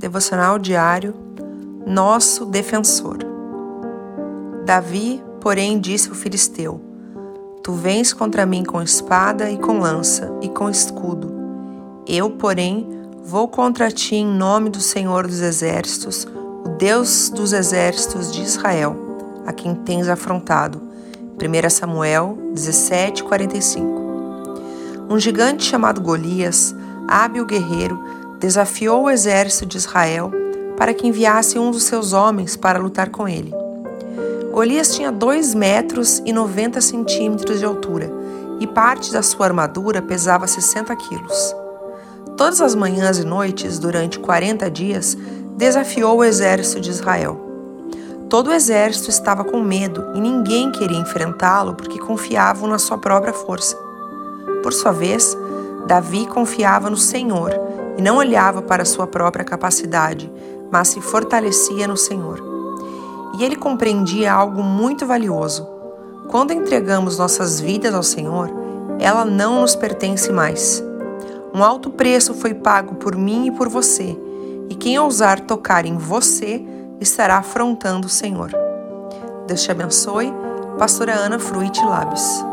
Devocional diário Nosso defensor. Davi, porém, disse ao filisteu: Tu vens contra mim com espada e com lança e com escudo. Eu, porém, vou contra ti em nome do Senhor dos exércitos, o Deus dos exércitos de Israel, a quem tens afrontado. 1 Samuel 17:45. Um gigante chamado Golias, hábil guerreiro, desafiou o exército de Israel para que enviasse um dos seus homens para lutar com ele. Golias tinha 2 metros e 90 centímetros de altura e parte da sua armadura pesava 60 quilos. Todas as manhãs e noites, durante 40 dias, desafiou o exército de Israel. Todo o exército estava com medo e ninguém queria enfrentá-lo porque confiavam na sua própria força. Por sua vez, Davi confiava no Senhor e não olhava para sua própria capacidade, mas se fortalecia no Senhor. E ele compreendia algo muito valioso. Quando entregamos nossas vidas ao Senhor, ela não nos pertence mais. Um alto preço foi pago por mim e por você, e quem ousar tocar em você estará afrontando o Senhor. Deus te abençoe. Pastora Ana Fruit Labs.